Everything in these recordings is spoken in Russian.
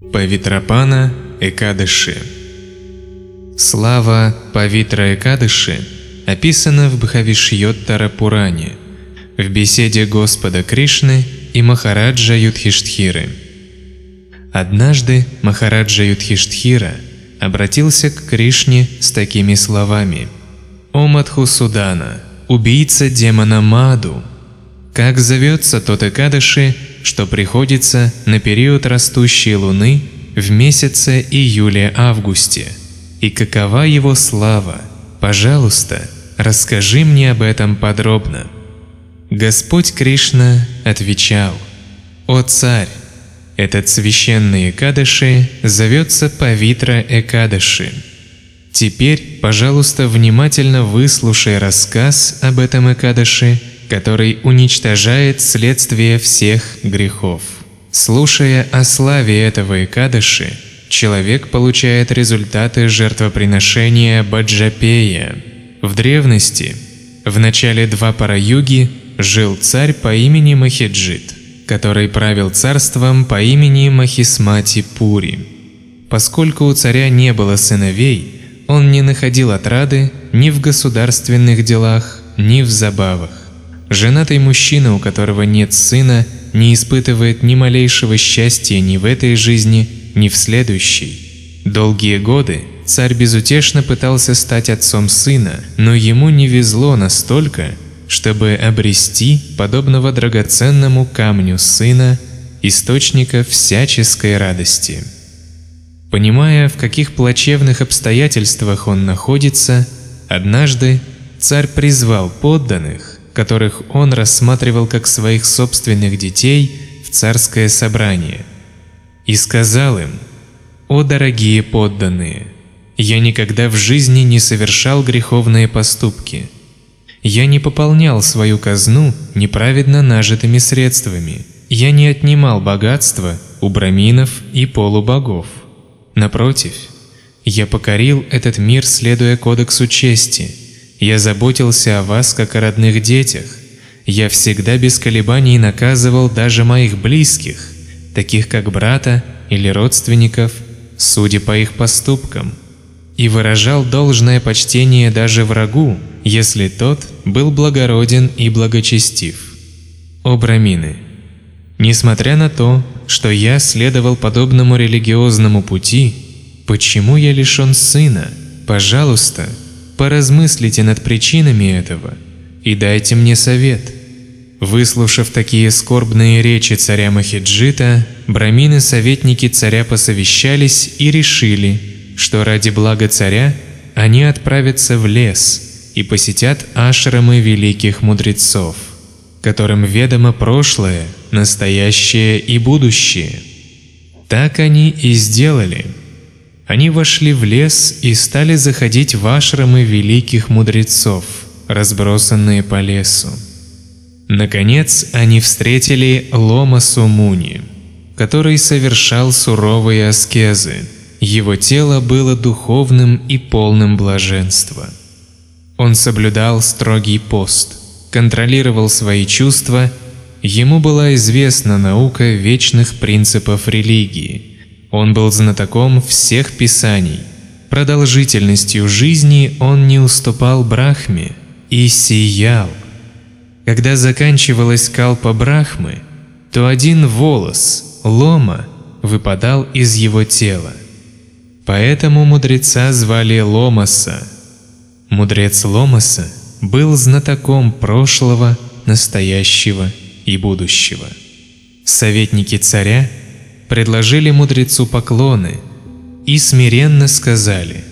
Павитрапана Экадыши Слава Павитра Экадыши описана в Бхавишьоттара Пуране, в беседе Господа Кришны и Махараджа Юдхиштхиры. Однажды Махараджа Юдхиштхира обратился к Кришне с такими словами «О Мадхусудана, убийца демона Маду, как зовется тот Экадыши, что приходится на период растущей луны в месяце июле-августе? И какова его слава? Пожалуйста, расскажи мне об этом подробно. Господь Кришна отвечал, «О царь, этот священный Экадыши зовется Павитра Экадыши. Теперь, пожалуйста, внимательно выслушай рассказ об этом Экадыши который уничтожает следствие всех грехов. Слушая о славе этого Икадыши, человек получает результаты жертвоприношения Баджапея. В древности, в начале Двапара-юги, жил царь по имени Махиджит, который правил царством по имени Махисмати Пури. Поскольку у царя не было сыновей, он не находил отрады ни в государственных делах, ни в забавах. Женатый мужчина, у которого нет сына, не испытывает ни малейшего счастья ни в этой жизни, ни в следующей. Долгие годы царь безутешно пытался стать отцом сына, но ему не везло настолько, чтобы обрести, подобного драгоценному камню сына, источника всяческой радости. Понимая, в каких плачевных обстоятельствах он находится, однажды царь призвал подданных которых он рассматривал как своих собственных детей, в царское собрание. И сказал им, «О дорогие подданные, я никогда в жизни не совершал греховные поступки. Я не пополнял свою казну неправедно нажитыми средствами. Я не отнимал богатства у браминов и полубогов. Напротив, я покорил этот мир, следуя кодексу чести – я заботился о вас, как о родных детях. Я всегда без колебаний наказывал даже моих близких, таких как брата или родственников, судя по их поступкам, и выражал должное почтение даже врагу, если тот был благороден и благочестив. О брамины! Несмотря на то, что я следовал подобному религиозному пути, почему я лишен сына? Пожалуйста, Поразмыслите над причинами этого и дайте мне совет. Выслушав такие скорбные речи царя Махиджита, брамины-советники царя посовещались и решили, что ради блага царя они отправятся в лес и посетят ашрамы великих мудрецов, которым ведомо прошлое, настоящее и будущее. Так они и сделали – они вошли в лес и стали заходить в ашрамы великих мудрецов, разбросанные по лесу. Наконец, они встретили Лома Сумуни, который совершал суровые аскезы. Его тело было духовным и полным блаженства. Он соблюдал строгий пост, контролировал свои чувства, ему была известна наука вечных принципов религии – он был знатоком всех писаний. Продолжительностью жизни он не уступал Брахме и сиял. Когда заканчивалась калпа Брахмы, то один волос, лома, выпадал из его тела. Поэтому мудреца звали Ломаса. Мудрец Ломаса был знатоком прошлого, настоящего и будущего. Советники царя предложили мудрецу поклоны и смиренно сказали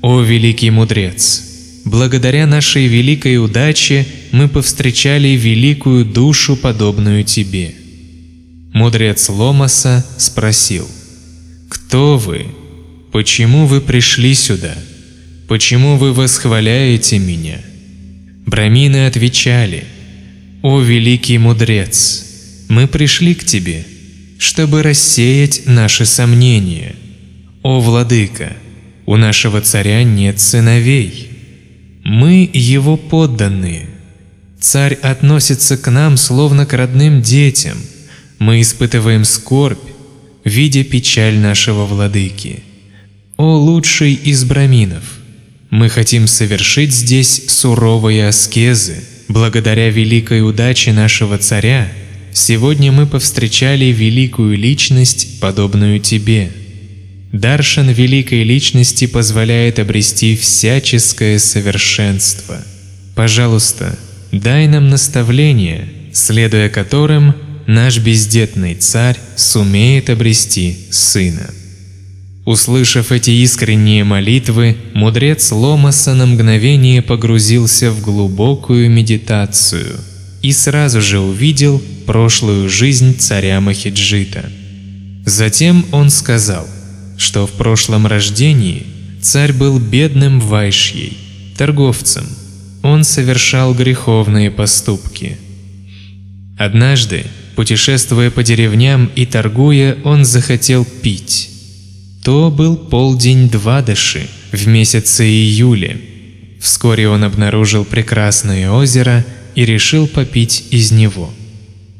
«О великий мудрец! Благодаря нашей великой удаче мы повстречали великую душу, подобную тебе». Мудрец Ломаса спросил «Кто вы? Почему вы пришли сюда? Почему вы восхваляете меня?» Брамины отвечали «О великий мудрец! Мы пришли к тебе» чтобы рассеять наши сомнения. О, Владыка, у нашего царя нет сыновей. Мы его подданные. Царь относится к нам словно к родным детям. Мы испытываем скорбь. видя печаль нашего владыки. О лучший из браминов! Мы хотим совершить здесь суровые аскезы. Благодаря великой удаче нашего царя, сегодня мы повстречали великую личность, подобную тебе. Даршан великой личности позволяет обрести всяческое совершенство. Пожалуйста, дай нам наставление, следуя которым наш бездетный царь сумеет обрести сына. Услышав эти искренние молитвы, мудрец Ломаса на мгновение погрузился в глубокую медитацию и сразу же увидел прошлую жизнь царя Махиджита. Затем он сказал, что в прошлом рождении царь был бедным вайшьей, торговцем. Он совершал греховные поступки. Однажды, путешествуя по деревням и торгуя, он захотел пить. То был полдень Двадыши в месяце июле. Вскоре он обнаружил прекрасное озеро и решил попить из него.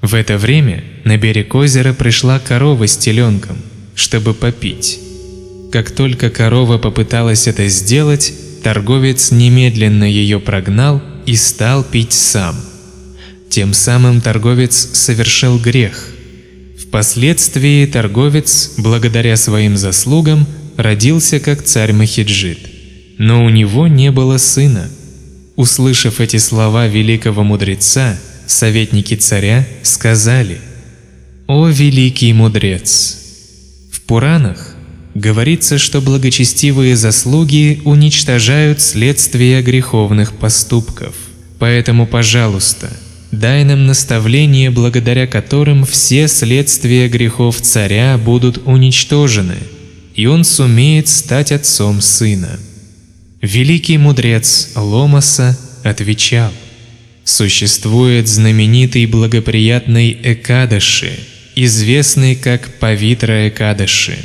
В это время на берег озера пришла корова с теленком, чтобы попить. Как только корова попыталась это сделать, торговец немедленно ее прогнал и стал пить сам. Тем самым торговец совершил грех – Впоследствии торговец, благодаря своим заслугам, родился как царь Махиджит, но у него не было сына. Услышав эти слова великого мудреца, советники царя сказали «О великий мудрец!» В Пуранах говорится, что благочестивые заслуги уничтожают следствия греховных поступков. Поэтому, пожалуйста, Дай нам наставления, благодаря которым все следствия грехов царя будут уничтожены, и он сумеет стать отцом сына. Великий мудрец Ломаса отвечал, Существует знаменитый благоприятный Экадаши, известный как Павитра Экадаши,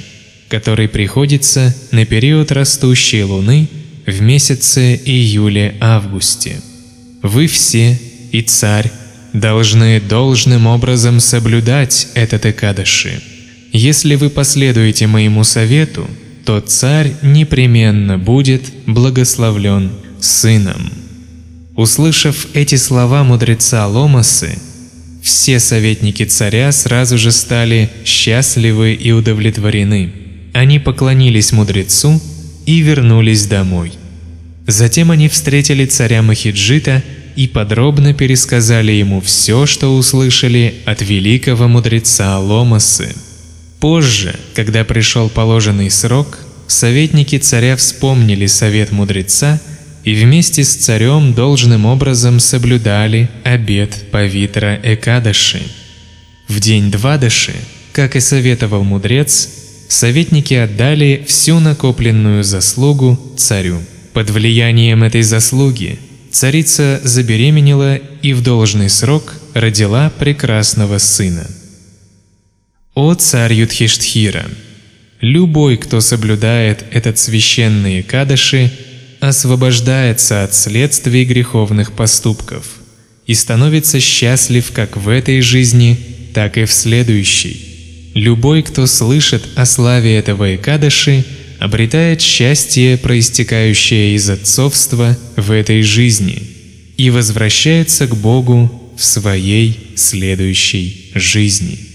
который приходится на период растущей луны в месяце июле-августе. Вы все и царь должны должным образом соблюдать этот Экадаши. Если вы последуете моему совету, то царь непременно будет благословлен сыном. Услышав эти слова мудреца Ломасы, все советники царя сразу же стали счастливы и удовлетворены. Они поклонились мудрецу и вернулись домой. Затем они встретили царя Махиджита и подробно пересказали ему все, что услышали от великого мудреца Ломасы. Позже, когда пришел положенный срок, советники царя вспомнили совет мудреца и вместе с царем должным образом соблюдали обет Павитра Экадаши. В день Двадаши, как и советовал мудрец, советники отдали всю накопленную заслугу царю. Под влиянием этой заслуги царица забеременела и в должный срок родила прекрасного сына. О царь Юдхиштхира! Любой, кто соблюдает этот священные кадыши, освобождается от следствий греховных поступков и становится счастлив как в этой жизни, так и в следующей. Любой, кто слышит о славе этого Экадыши – обретает счастье, проистекающее из отцовства в этой жизни, и возвращается к Богу в своей следующей жизни.